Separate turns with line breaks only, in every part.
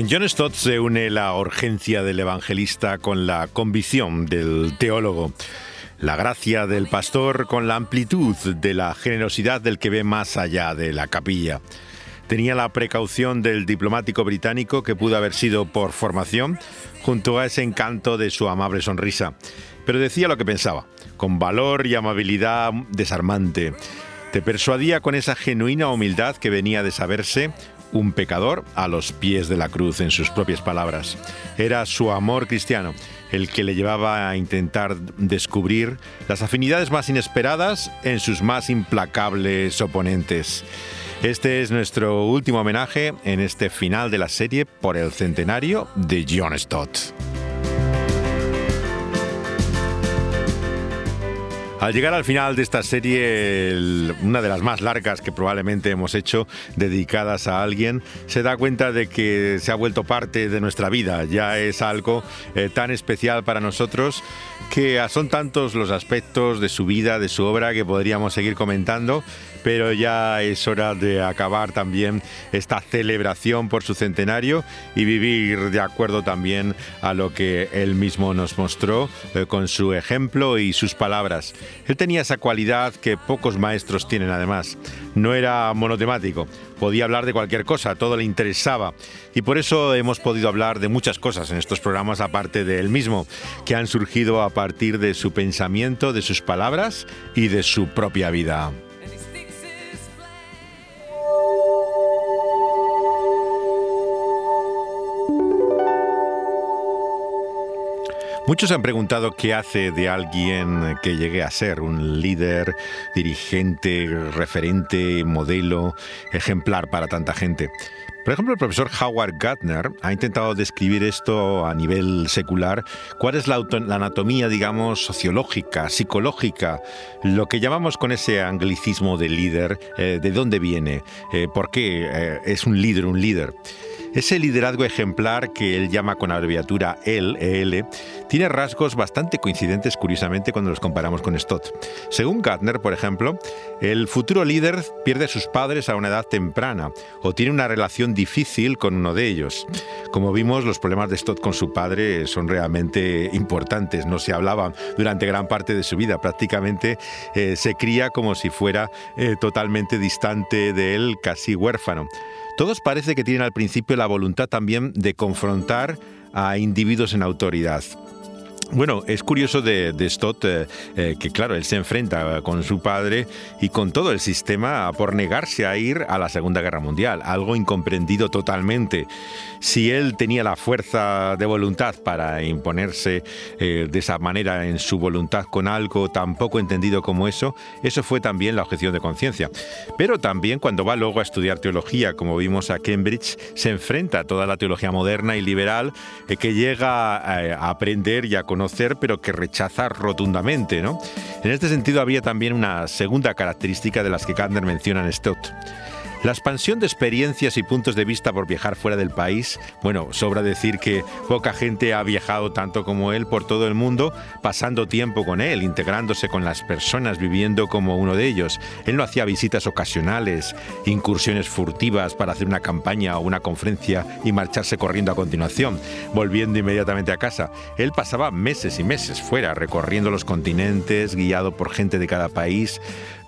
En John Stott se une la urgencia del evangelista con la convicción del teólogo, la gracia del pastor con la amplitud de la generosidad del que ve más allá de la capilla. Tenía la precaución del diplomático británico que pudo haber sido por formación, junto a ese encanto de su amable sonrisa. Pero decía lo que pensaba, con valor y amabilidad desarmante. Te persuadía con esa genuina humildad que venía de saberse un pecador a los pies de la cruz, en sus propias palabras. Era su amor cristiano el que le llevaba a intentar descubrir las afinidades más inesperadas en sus más implacables oponentes. Este es nuestro último homenaje en este final de la serie por el centenario de John Stott. Al llegar al final de esta serie, una de las más largas que probablemente hemos hecho, dedicadas a alguien, se da cuenta de que se ha vuelto parte de nuestra vida. Ya es algo eh, tan especial para nosotros que son tantos los aspectos de su vida, de su obra, que podríamos seguir comentando pero ya es hora de acabar también esta celebración por su centenario y vivir de acuerdo también a lo que él mismo nos mostró eh, con su ejemplo y sus palabras. Él tenía esa cualidad que pocos maestros tienen además. No era monotemático, podía hablar de cualquier cosa, todo le interesaba. Y por eso hemos podido hablar de muchas cosas en estos programas, aparte de él mismo, que han surgido a partir de su pensamiento, de sus palabras y de su propia vida. Muchos han preguntado qué hace de alguien que llegue a ser un líder, dirigente, referente, modelo, ejemplar para tanta gente. Por ejemplo, el profesor Howard Gardner ha intentado describir esto a nivel secular. ¿Cuál es la, anatomía, digamos, sociológica, psicológica? Lo que llamamos con ese anglicismo de líder, eh, ¿de dónde viene? Eh, ¿Por qué eh, es un líder un líder? Ese liderazgo ejemplar que él llama con abreviatura EL, EL, tiene rasgos bastante coincidentes curiosamente cuando los comparamos con Stott. Según Gardner, por ejemplo, el futuro líder pierde a sus padres a una edad temprana o tiene una relación difícil con uno de ellos. Como vimos, los problemas de Stott con su padre son realmente importantes, no se hablaban durante gran parte de su vida, prácticamente eh, se cría como si fuera eh, totalmente distante de él, casi huérfano. Todos parece que tienen al principio la voluntad también de confrontar a individuos en autoridad. Bueno, es curioso de, Stott eh, eh, que, claro, él se enfrenta con su padre y con todo el sistema por negarse a ir a la Segunda Guerra Mundial, algo incomprendido totalmente. Si él tenía la fuerza de voluntad para imponerse eh, de esa manera en su voluntad con algo tan poco entendido como eso, eso fue también la objeción de conciencia. Pero también cuando va luego a estudiar teología, como vimos a Cambridge, se enfrenta a toda la teología moderna y liberal que llega a aprender y a conocer pero que rechaza rotundamente. ¿no? En este sentido había también una segunda característica de las que Kander menciona en Stott. La expansión de experiencias y puntos de vista por viajar fuera del país, bueno, sobra decir que poca gente ha viajado tanto como él por todo el mundo, pasando tiempo con él, integrándose con las personas, viviendo como uno de ellos. Él no hacía visitas ocasionales, incursiones furtivas para hacer una campaña o una conferencia y marcharse corriendo a continuación, volviendo inmediatamente a casa. Él pasaba meses y meses fuera, recorriendo los continentes, guiado por gente de cada país,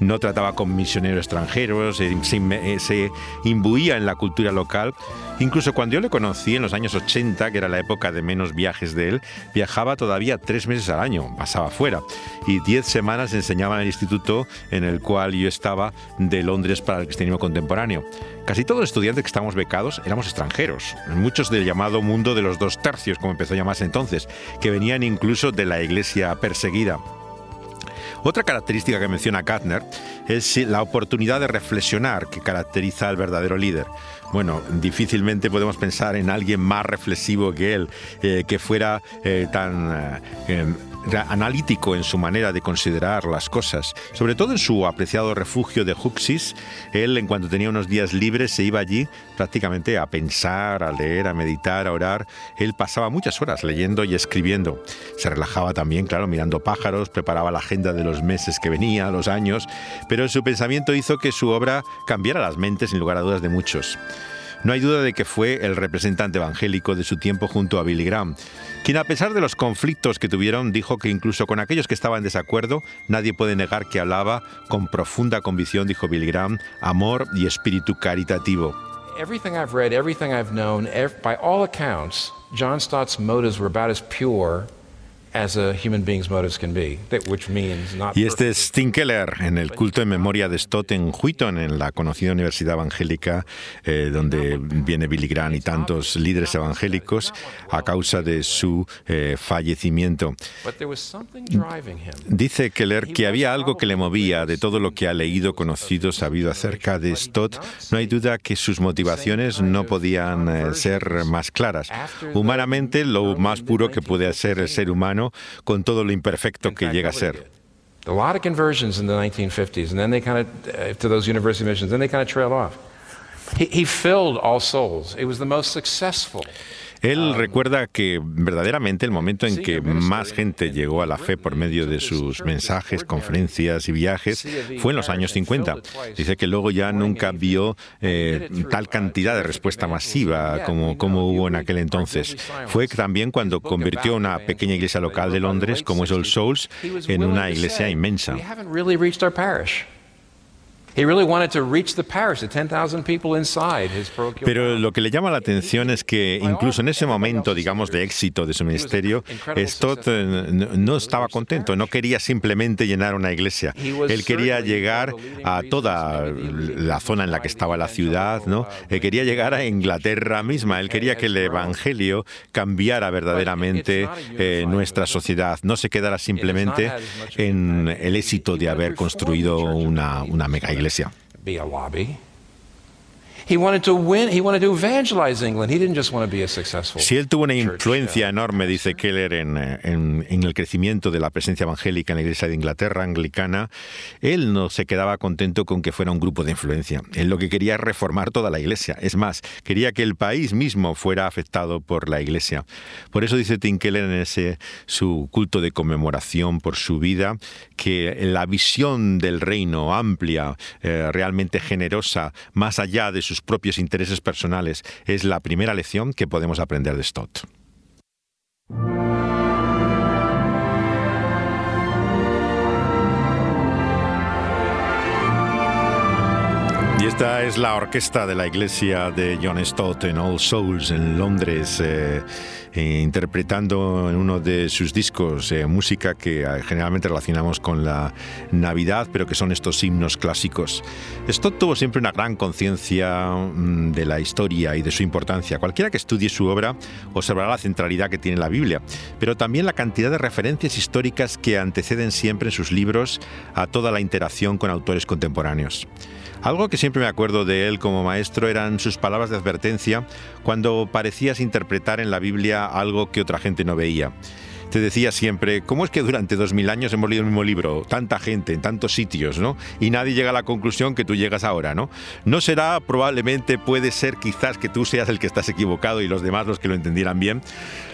no trataba con misioneros extranjeros, eh, eh, se, imbuía en la cultura local. Incluso cuando yo le conocí en los años 80, que era la época de menos viajes de él, viajaba todavía tres meses al año, pasaba fuera. Y diez semanas enseñaba en el instituto en el cual yo estaba de Londres para el cristianismo contemporáneo. Casi todos los estudiantes que estábamos becados éramos extranjeros, muchos del llamado mundo de los dos tercios, como empezó a llamarse entonces, que venían incluso de la iglesia perseguida. Otra característica que menciona Katner es la oportunidad de reflexionar que caracteriza al verdadero líder. Bueno, difícilmente podemos pensar en alguien más reflexivo que él, eh, que fuera eh, tan eh, em, analítico en su manera de considerar las cosas, sobre todo en su apreciado refugio de Huxis. Él, en cuanto tenía unos días libres, se iba allí prácticamente a pensar, a leer, a meditar, a orar. Él pasaba muchas horas leyendo y escribiendo. Se relajaba también, claro, mirando pájaros, preparaba la agenda de los meses que venía, los años, pero su pensamiento hizo que su obra cambiara las mentes, sin lugar a dudas, de muchos. No hay duda de que fue el representante evangélico de su tiempo junto a Billy Graham, quien a pesar de los conflictos que tuvieron dijo que incluso con aquellos que estaban en desacuerdo, nadie puede negar que hablaba con profunda convicción, dijo Billy Graham, amor y espíritu caritativo.
Everything I've read, everything I've known, by all accounts, John Stott's motives were about as pure
y este es Keller en el culto en memoria de Stott en Wheaton, en la conocida Universidad Evangélica, eh, donde viene Billy Graham y tantos líderes evangélicos a causa de su eh, fallecimiento. Dice Keller que había algo que le movía de todo lo que ha leído, conocido, sabido acerca de Stott. No hay duda que sus motivaciones no podían eh, ser más claras. Humanamente, lo más puro que puede ser el ser humano con todo lo imperfecto que llega a ser.
A lot of conversions in the 1950s, and then they kind of, uh, to those university missions, then they kind of trailed off. He, he filled all souls. It was the most successful.
Él recuerda que verdaderamente el momento en que más gente llegó a la fe por medio de sus mensajes, conferencias y viajes fue en los años 50. Dice que luego ya nunca vio eh, tal cantidad de respuesta masiva como, como hubo en aquel entonces. Fue también cuando convirtió una pequeña iglesia local de Londres, como es All Souls, en una iglesia inmensa. Pero lo que le llama la atención es que incluso en ese momento, digamos, de éxito de su ministerio, Stott eh, no estaba contento, no quería simplemente llenar una iglesia. Él quería llegar a toda la zona en la que estaba la ciudad, ¿no? Él quería llegar a Inglaterra misma, él quería que el evangelio cambiara verdaderamente eh, nuestra sociedad, no se quedara simplemente en el éxito de haber construido una, una mega iglesia iglesia.
Be a lobby. He wanted to win, he wanted to evangelize England. He didn't just want to be a successful
si él tuvo una influencia enorme, dice Keller, en, en, en, el crecimiento de la presencia evangélica en la Iglesia de Inglaterra anglicana, él no se quedaba contento con que fuera un grupo de influencia. Él lo que quería es reformar toda la Iglesia. Es más, quería que el país mismo fuera afectado por la Iglesia. Por eso dice Tim Keller en ese su culto de conmemoración por su vida, que la visión del reino amplia, eh, realmente generosa, más allá de sus propios intereses personales, es la primera lección que podemos aprender de Stott. Es la orquesta de la iglesia de John Stott en All Souls en Londres, eh, eh, interpretando en uno de sus discos eh, música que generalmente relacionamos con la Navidad, pero que son estos himnos clásicos. Stott tuvo siempre una gran conciencia mm, de la historia y de su importancia. Cualquiera que estudie su obra observará la centralidad que tiene la Biblia, pero también la cantidad de referencias históricas que anteceden siempre en sus libros a toda la interacción con autores contemporáneos. Algo que siempre me acuerdo de él como maestro eran sus palabras de advertencia cuando parecías interpretar en la Biblia algo que otra gente no veía. Te decía siempre, ¿cómo es que durante dos mil años hemos leído el mismo libro, tanta gente, en tantos sitios, ¿no? Y nadie llega a la conclusión que tú llegas ahora, ¿no? No será, probablemente, puede ser quizás que tú seas el que estás equivocado y los demás los que lo entendieran bien.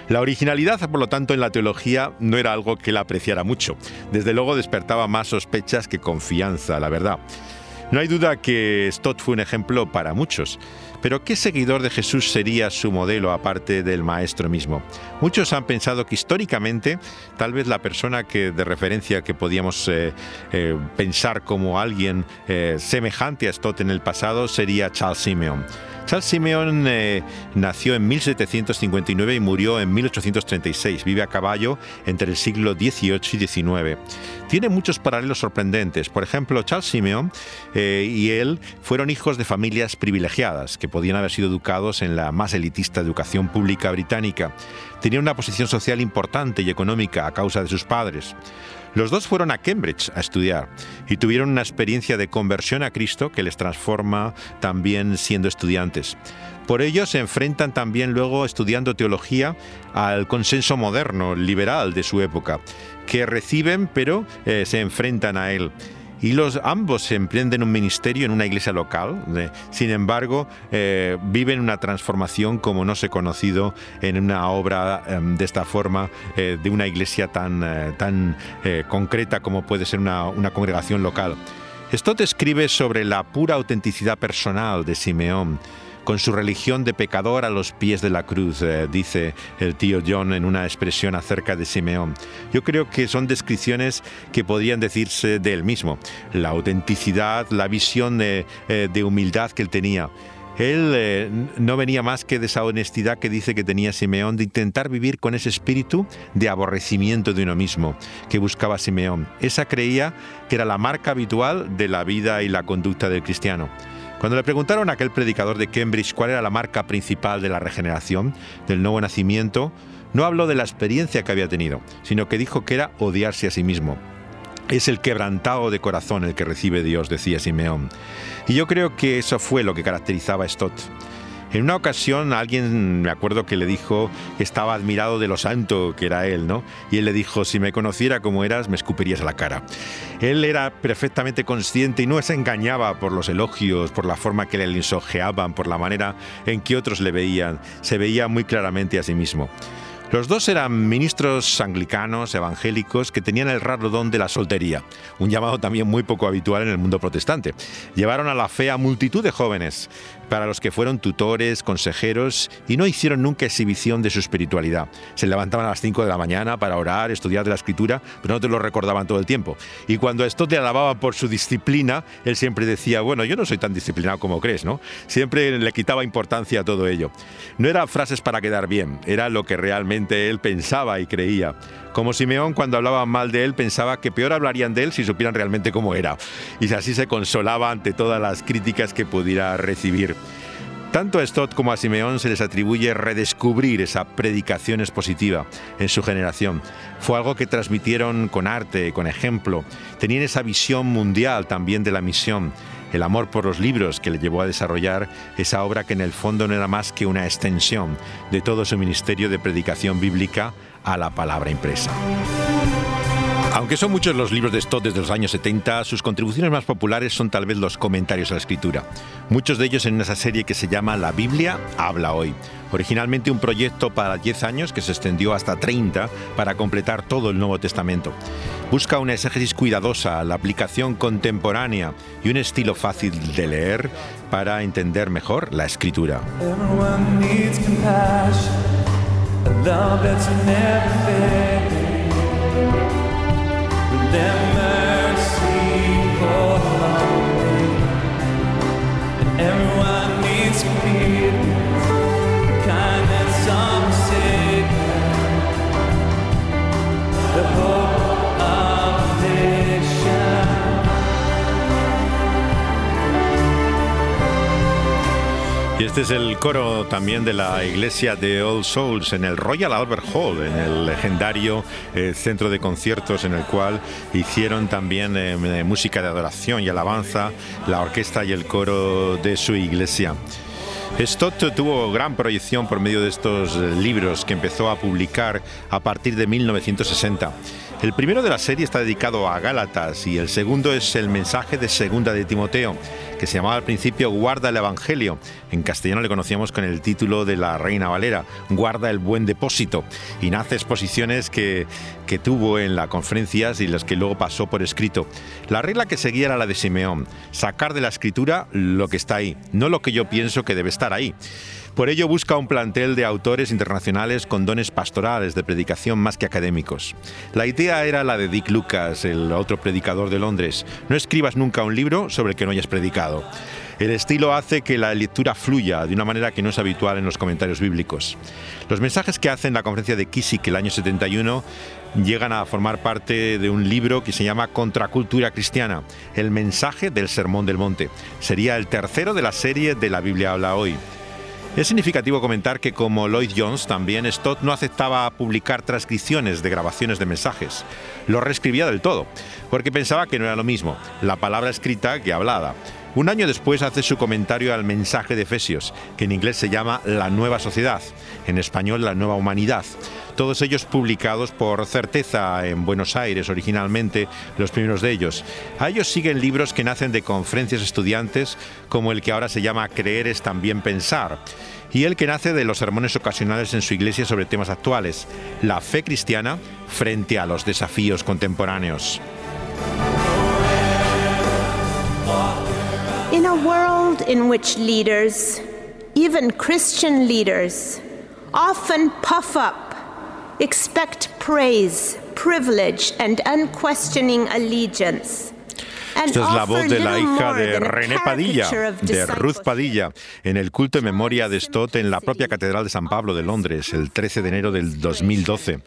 La originalidad, por lo tanto, en la teología no era algo que él apreciara mucho. Desde luego despertaba más sospechas que confianza, la verdad. No hay duda que Stott fue un ejemplo para muchos. Pero ¿qué seguidor de Jesús sería su modelo aparte del maestro mismo? Muchos han pensado que históricamente tal vez la persona que de referencia que podíamos eh, eh, pensar como alguien eh, semejante a Stott en el pasado sería Charles Simeon. Charles Simeon nació en 1759 y murió en 1836. Vive a caballo entre el siglo XVIII y XIX. Tiene muchos paralelos sorprendentes. Por ejemplo, Charles Simeon y él fueron hijos de familias privilegiadas que podían haber sido educados en la más elitista educación pública británica. Tenía una posición social importante y económica a causa de sus padres. Los dos fueron a Cambridge a estudiar y tuvieron una experiencia de conversión a Cristo que les transforma también siendo estudiantes. Por ello se enfrentan también luego estudiando teología al consenso moderno, liberal de su época, que reciben pero eh, se enfrentan a él y los ambos emprenden un ministerio en una iglesia local. sin embargo, eh, viven una transformación como no se ha conocido en una obra em, de esta forma eh, de una iglesia tan, eh, tan concreta como puede ser una, congregación local. Stott escribe sobre la pura autenticidad personal de Simeón con su religión de pecador a los pies de la cruz, eh, dice el tío John en una expresión acerca de Simeón. Yo creo que son descripciones que podrían decirse de él mismo. La autenticidad, la visión de, eh, humildad que él tenía. Él eh, no venía más que de esa honestidad que dice que tenía Simeón, de intentar vivir con ese espíritu de aborrecimiento de uno mismo que buscaba Simeón. Esa creía que era la marca habitual de la vida y la conducta del cristiano. Cuando le preguntaron a aquel predicador de Cambridge cuál era la marca principal de la regeneración, del nuevo nacimiento, no habló de la experiencia que había tenido, sino que dijo que era odiarse a sí mismo. Es el quebrantado de corazón el que recibe Dios, decía Simeón. Y yo creo que eso fue lo que caracterizaba a Stott. En una ocasión alguien, me acuerdo que le dijo que estaba admirado de lo santo que era él, ¿no? Y él le dijo, si me conociera como eras, me escupirías a la cara. Él era perfectamente consciente y no se engañaba por los elogios, por la forma que le lisonjeaban, por la manera en que otros le veían. Se veía muy claramente a sí mismo. Los dos eran ministros anglicanos, evangélicos, que tenían el raro don de la soltería, un llamado también muy poco habitual en el mundo protestante. Llevaron a la fe a multitud de jóvenes, para los que fueron tutores, consejeros y no hicieron nunca exhibición de su espiritualidad. Se levantaban a las 5 de la mañana para orar, estudiar la escritura, pero no te lo recordaban todo el tiempo. Y cuando esto te alababa por su disciplina, él siempre decía, bueno, yo no soy tan disciplinado como crees, ¿no? Siempre le quitaba importancia a todo ello. No eran frases para quedar bien, era lo que realmente él pensaba y creía. Como Simeón, cuando hablaban mal de él, pensaba que peor hablarían de él si supieran realmente cómo era. Y así se consolaba ante todas las críticas que pudiera recibir. Tanto a Stott como a Simeón se les atribuye redescubrir esa predicación expositiva en su generación. Fue algo que transmitieron con arte, con ejemplo. Tenían esa visión mundial también de la misión, el amor por los libros que le llevó a desarrollar esa obra que en el fondo no era más que una extensión de todo su ministerio de predicación bíblica a la palabra impresa. Aunque son muchos los libros de Stott desde los años 70, sus contribuciones más populares son tal vez los comentarios a la escritura. Muchos de ellos en esa serie que se llama La Biblia habla hoy. Originalmente un proyecto para 10 años que se extendió hasta 30 para completar todo el Nuevo Testamento. Busca una exégesis cuidadosa, la aplicación contemporánea y un estilo fácil de leer para entender mejor la escritura. Their mercy for every Este es el coro también de la iglesia de All Souls en el Royal Albert Hall, en el legendario eh, centro de conciertos en el cual hicieron también eh, música de adoración y alabanza la orquesta y el coro de su iglesia. Stott tuvo gran proyección por medio de estos libros que empezó a publicar a partir de 1960. El primero de la serie está dedicado a Gálatas y el segundo es el mensaje de segunda de Timoteo, que se llamaba al principio Guarda el Evangelio. En castellano le conocíamos con el título de la Reina Valera, Guarda el buen depósito, y nace exposiciones que, que tuvo en las conferencias y las que luego pasó por escrito. La regla que seguía era la de Simeón, sacar de la escritura lo que está ahí, no lo que yo pienso que debe estar ahí. Por ello busca un plantel de autores internacionales con dones pastorales de predicación más que académicos. La idea era la de Dick Lucas, el otro predicador de Londres. No escribas nunca un libro sobre el que no hayas predicado. El estilo hace que la lectura fluya de una manera que no es habitual en los comentarios bíblicos. Los mensajes que hace en la conferencia de Kisik el año 71 llegan a formar parte de un libro que se llama Contracultura Cristiana, el mensaje del Sermón del Monte. Sería el tercero de la serie de la Biblia habla hoy. Es significativo comentar que como Lloyd Jones, también Stott no aceptaba publicar transcripciones de grabaciones de mensajes. Lo reescribía del todo, porque pensaba que no era lo mismo, la palabra escrita que hablada. Un año después hace su comentario al mensaje de Efesios, que en inglés se llama La Nueva Sociedad, en español La Nueva Humanidad. Todos ellos publicados por Certeza en Buenos Aires originalmente, los primeros de ellos. A ellos siguen libros que nacen de conferencias estudiantes, como el que ahora se llama Creer es también pensar y el que nace de los sermones ocasionales en su iglesia sobre temas actuales, la fe cristiana frente a los desafíos contemporáneos.
A world in which leaders even Christian leaders, often puff up, expect praise, privilege, and unquestioning allegiance.
Esta es la voz de la hija de René Padilla, de Ruth Padilla, en el culto en memoria de Stott en la propia Catedral de San Pablo de Londres, el 13 de enero del 2012.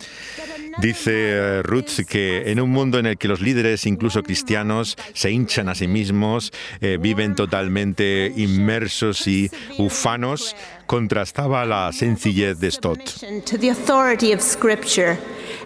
Dice eh, Ruth que en un mundo en el que los líderes, incluso cristianos, se hinchan a sí mismos, eh, viven totalmente inmersos y ufanos, contrastaba la sencillez de Stott.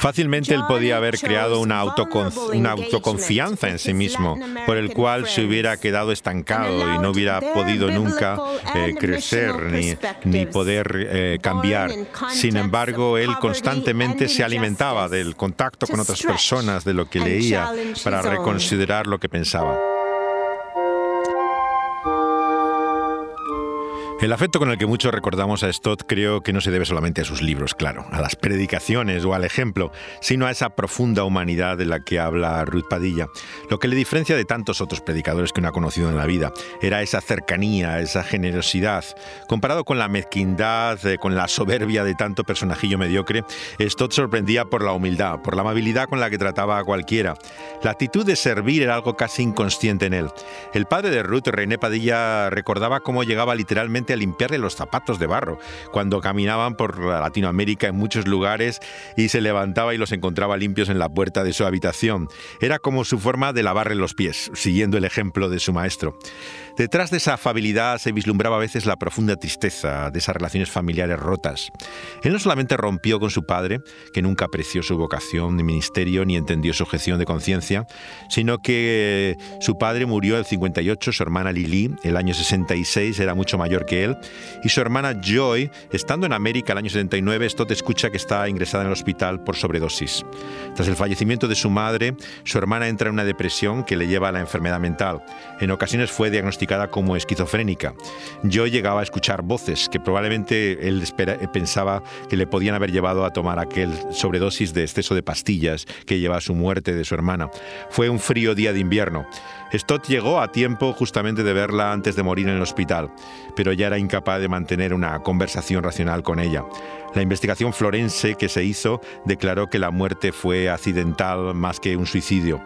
Fácilmente él podía haber creado una, una autoconfianza en sí mismo, por el cual se hubiera quedado estancado y no hubiera podido nunca eh, crecer ni, ni poder eh, cambiar. Sin embargo, él constantemente se alimentaba del contacto con otras personas, de lo que leía, para reconsiderar lo que pensaba. El afecto con el que muchos recordamos a Stott creo que no se debe solamente a sus libros, claro, a las predicaciones o al ejemplo, sino a esa profunda humanidad de la que habla Ruth Padilla. Lo que le diferencia de tantos otros predicadores que uno ha conocido en la vida era esa cercanía, esa generosidad. Comparado con la mezquindad, eh, con la soberbia de tanto personajillo mediocre, Stott sorprendía por la humildad, por la amabilidad con la que trataba a cualquiera. La actitud de servir era algo casi inconsciente en él. El padre de Ruth, René Padilla, recordaba cómo llegaba literalmente a limpiarle los zapatos de barro cuando caminaban por Latinoamérica en muchos lugares y se levantaba y los encontraba limpios en la puerta de su habitación. Era como su forma de lavarle los pies, siguiendo el ejemplo de su maestro. Detrás de esa afabilidad se vislumbraba a veces la profunda tristeza de esas relaciones familiares rotas. Él no solamente rompió con su padre, que nunca apreció su vocación ni ministerio ni entendió su objeción de conciencia, sino que su padre murió en el 58, su hermana Lili, el año 66, era mucho mayor que él, y su hermana Joy, estando en América el año 79, Stott escucha que está ingresada en el hospital por sobredosis. Tras el fallecimiento de su madre, su hermana entra en una depresión que le lleva a la enfermedad mental. En ocasiones fue diagnosticada como esquizofrénica. Yo llegaba a escuchar voces que probablemente él pensaba que le podían haber llevado a tomar aquel sobredosis de exceso de pastillas que lleva a su muerte de su hermana. Fue un frío día de invierno. Stott llegó a tiempo justamente de verla antes de morir en el hospital, pero ya era incapaz de mantener una conversación racional con ella. La investigación florense que se hizo declaró que la muerte fue accidental más que un suicidio.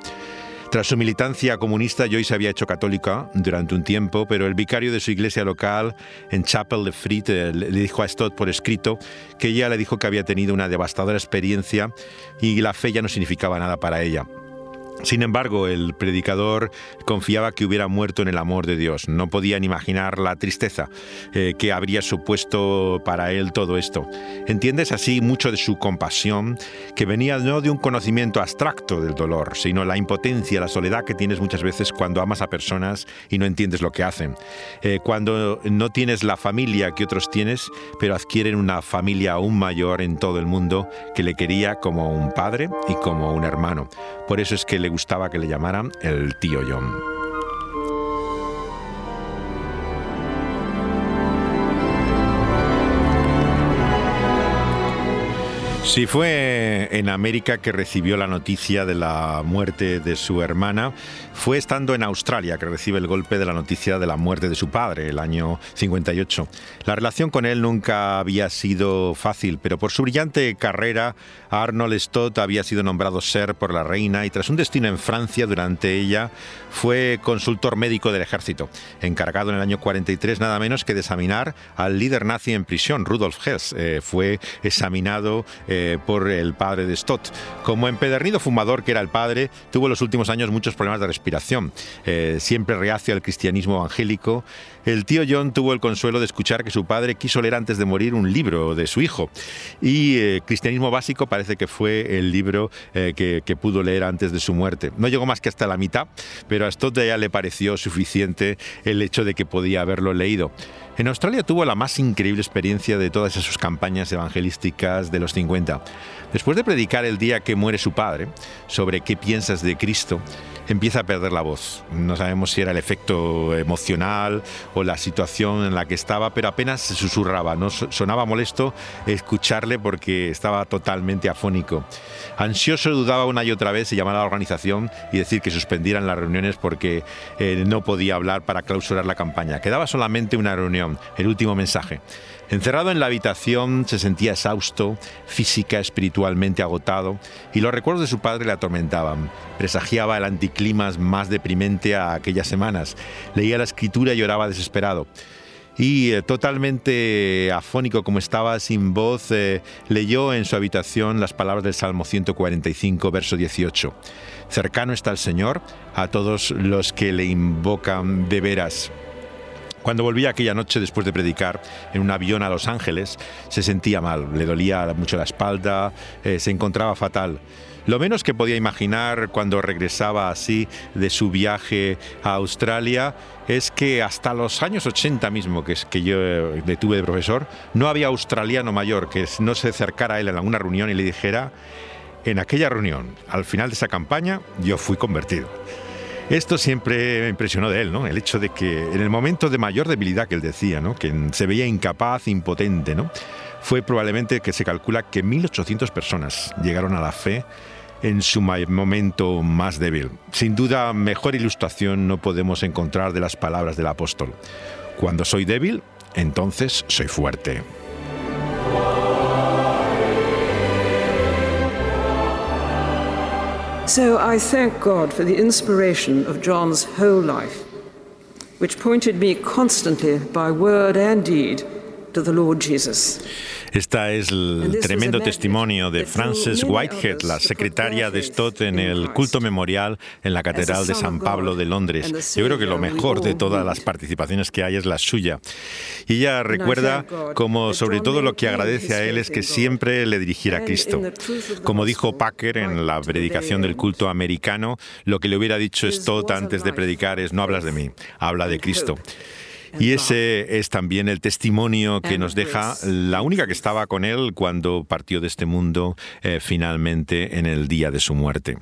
Tras su militancia comunista, Joyce se había hecho católica durante un tiempo, pero el vicario de su iglesia local en Chapel de Frit eh, le dijo a Stott por escrito que ella le dijo que había tenido una devastadora experiencia y la fe ya no significaba nada para ella. Sin embargo, el predicador confiaba que hubiera muerto en el amor de Dios. No podían imaginar la tristeza eh, que habría supuesto para él todo esto. Entiendes así mucho de su compasión, que venía no de un conocimiento abstracto del dolor, sino la impotencia, la soledad que tienes muchas veces cuando amas a personas y no entiendes lo que hacen. Eh, cuando no tienes la familia que otros tienes, pero adquieren una familia aún mayor en todo el mundo que le quería como un padre y como un hermano. Por eso es que le gustaba que le llamaran el tío John. Sí, fue en América que recibió la noticia de la muerte de su hermana. Fue estando en Australia que recibe el golpe de la noticia de la muerte de su padre, el año 58. La relación con él nunca había sido fácil, pero por su brillante carrera, Arnold Stott había sido nombrado ser por la reina y tras un destino en Francia durante ella, fue consultor médico del ejército, encargado en el año 43 nada menos que de examinar al líder nazi en prisión, Rudolf Hess. Eh, fue examinado. Por el padre de Stott. Como empedernido fumador que era el padre, tuvo en los últimos años muchos problemas de respiración, eh, siempre reacio al cristianismo evangélico. El tío John tuvo el consuelo de escuchar que su padre quiso leer antes de morir un libro de su hijo. Y eh, Cristianismo Básico parece que fue el libro que, que, pudo leer antes de su muerte. No llegó más que hasta la mitad, pero a Stott ya le pareció suficiente el hecho de que podía haberlo leído. En Australia tuvo la más increíble experiencia de todas sus campañas evangelísticas de los 50. Después de predicar el día que muere su padre sobre qué piensas de Cristo, empieza a perder la voz. No sabemos si era el efecto emocional o la situación en la que estaba, pero apenas se susurraba. No sonaba molesto escucharle porque estaba totalmente afónico. Ansioso dudaba una y otra vez de llamar a la organización y decir que suspendieran las reuniones porque eh, no podía hablar para clausurar la campaña. Quedaba solamente una reunión, el último mensaje. Encerrado en la habitación se sentía exhausto, física, espiritualmente agotado, y los recuerdos de su padre le atormentaban. Presagiaba el anticlimas más deprimente a aquellas semanas. Leía la escritura y lloraba desesperado. Y eh, totalmente afónico como estaba, sin voz, eh, leyó en su habitación las palabras del Salmo 145, verso 18. Cercano está el Señor a todos los que le invocan de veras. Cuando volvía aquella noche después de predicar en un avión a Los Ángeles, se sentía mal, le dolía mucho la espalda, eh, se encontraba fatal. Lo menos que podía imaginar cuando regresaba así de su viaje a Australia es que hasta los años 80 mismo, que es que yo detuve de profesor, no había australiano mayor que no se acercara a él en alguna reunión y le dijera, en aquella reunión, al final de esa campaña, yo fui convertido. Esto siempre me impresionó de él, ¿no? El hecho de que en el momento de mayor debilidad que él decía, ¿no? Que se veía incapaz, impotente, ¿no? Fue probablemente que se calcula que 1.800 personas llegaron a la fe en su momento más débil. Sin duda, mejor ilustración no podemos encontrar de las palabras del apóstol. Cuando soy débil, entonces soy fuerte.
So I thank God for the inspiration of John's whole life, which pointed me constantly by word and deed to the Lord Jesus.
Este es el tremendo testimonio de Frances Whitehead, la secretaria de Stott en el culto memorial en la Catedral de San Pablo de Londres. Yo creo que lo mejor de todas las participaciones que hay es la suya. Y ella recuerda como sobre todo lo que agradece a él es que siempre le dirigiera a Cristo. Como dijo Packer en la predicación del culto americano, lo que le hubiera dicho Stott antes de predicar es no hablas de mí, habla de Cristo. Y ese es también el testimonio que nos deja la única que estaba con él cuando partió de este mundo eh, finalmente en el día de su muerte.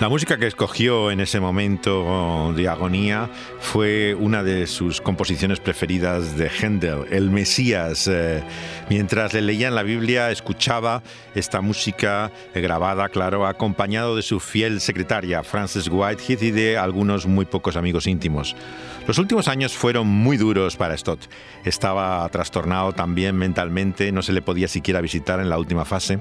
La música que escogió en ese momento de agonía fue una de sus composiciones preferidas de Händel, el Mesías. Eh, mientras le leía en la Biblia, escuchaba esta música grabada, claro, acompañado de su fiel secretaria, Frances Whitehead, y de algunos muy pocos amigos íntimos. Los últimos años fueron muy duros para Stott. Estaba trastornado también mentalmente, no se le podía siquiera visitar en la última fase.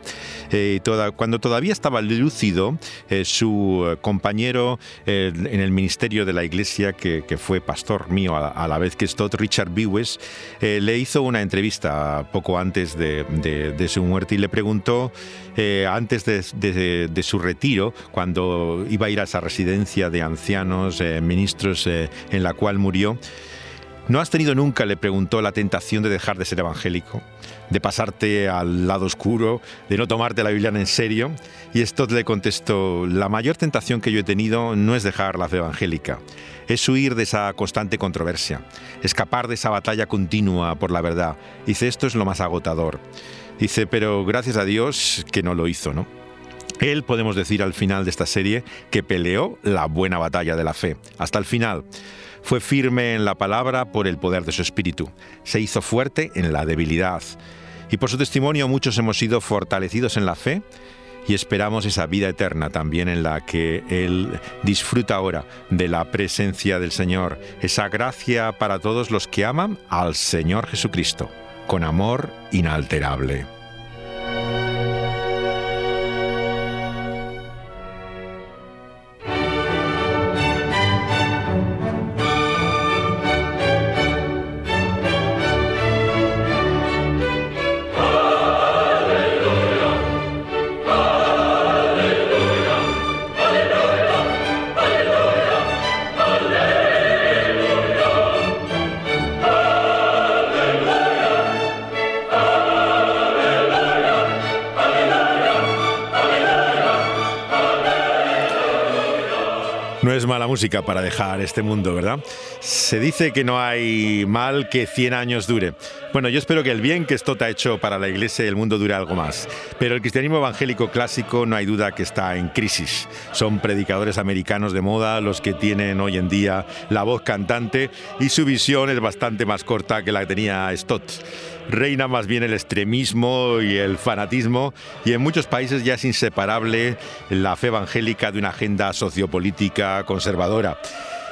Eh, cuando todavía estaba lúcido, eh, su compañero eh, en el ministerio de la iglesia, que, fue pastor mío a, la vez que Stott, Richard Bewes, le hizo una entrevista poco antes de, su muerte y le preguntó, antes de, su retiro, cuando iba a ir a esa residencia de ancianos, ministros, en la cual murió, ¿no has tenido nunca, le preguntó, la tentación de dejar de ser evangélico? de pasarte al lado oscuro, de no tomarte la Biblia en serio. Y esto le contestó, la mayor tentación que yo he tenido no es dejar la fe evangélica, es huir de esa constante controversia, escapar de esa batalla continua por la verdad. Dice, esto es lo más agotador. Dice, pero gracias a Dios que no lo hizo, ¿no? Él, podemos decir al final de esta serie, que peleó la buena batalla de la fe, hasta el final. Fue firme en la palabra por el poder de su espíritu. Se hizo fuerte en la debilidad. Y por su testimonio muchos hemos sido fortalecidos en la fe y esperamos esa vida eterna también en la que Él disfruta ahora de la presencia del Señor, esa gracia para todos los que aman al Señor Jesucristo, con amor inalterable. Música para dejar este mundo, ¿verdad? Se dice que no hay mal que 100 años dure. Bueno, yo espero que el bien que esto te ha hecho para la Iglesia y el mundo dure algo más. Pero el cristianismo evangélico clásico no hay duda que está en crisis. Son predicadores americanos de moda los que tienen hoy en día la voz cantante y su visión es bastante más corta que la que tenía Stott reina más bien el extremismo y el fanatismo y en muchos países ya es inseparable la fe evangélica de una agenda sociopolítica conservadora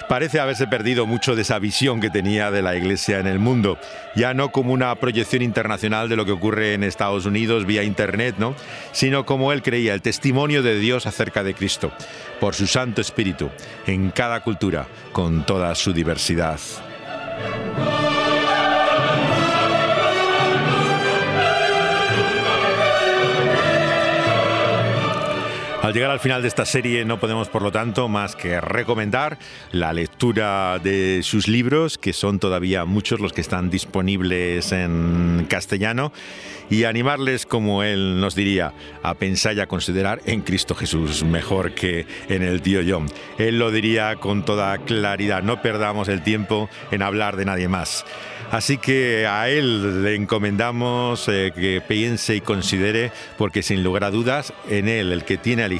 parece haberse perdido mucho de esa visión que tenía de la Iglesia en el mundo, ya no como una proyección internacional de lo que ocurre en Estados Unidos vía Internet, ¿no? sino como él creía, el testimonio de Dios acerca de Cristo, por su Santo Espíritu, en cada cultura, con toda su diversidad. Al llegar al final de esta serie no podemos, por lo tanto, más que recomendar la lectura de sus libros, que son todavía muchos los que están disponibles en castellano, y animarles, como él nos diría, a pensar y a considerar en Cristo Jesús mejor que en el tío John. Él lo diría con toda claridad, no perdamos el tiempo en hablar de nadie más. Así que a él le encomendamos eh, que piense y considere, porque sin lugar a dudas, en él, el que tiene al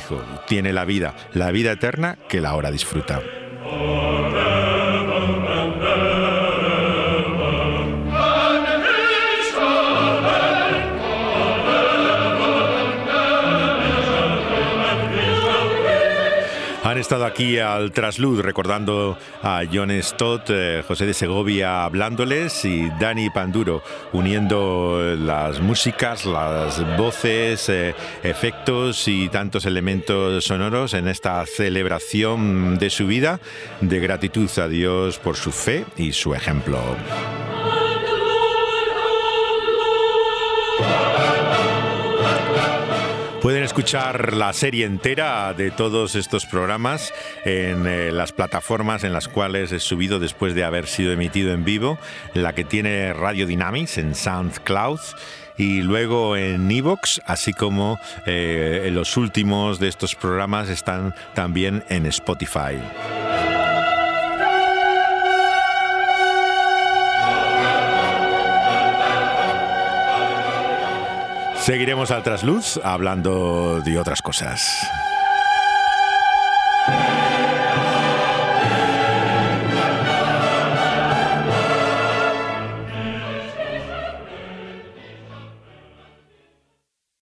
Tiene la vida, la vida eterna que la hora disfruta. Estado aquí al trasluz recordando a John Stott, eh, José de Segovia hablándoles y Dani Panduro uniendo las músicas, las voces, eh, efectos y tantos elementos sonoros en esta celebración de su vida de gratitud a Dios por su fe y su ejemplo. Pueden escuchar la serie entera de todos estos programas en eh, las plataformas en las cuales he subido después de haber sido emitido en vivo, la que tiene Radio Dynamics en SoundCloud y luego en Evox, así como eh, los últimos de estos programas están también en Spotify. Seguiremos al trasluz hablando de otras cosas.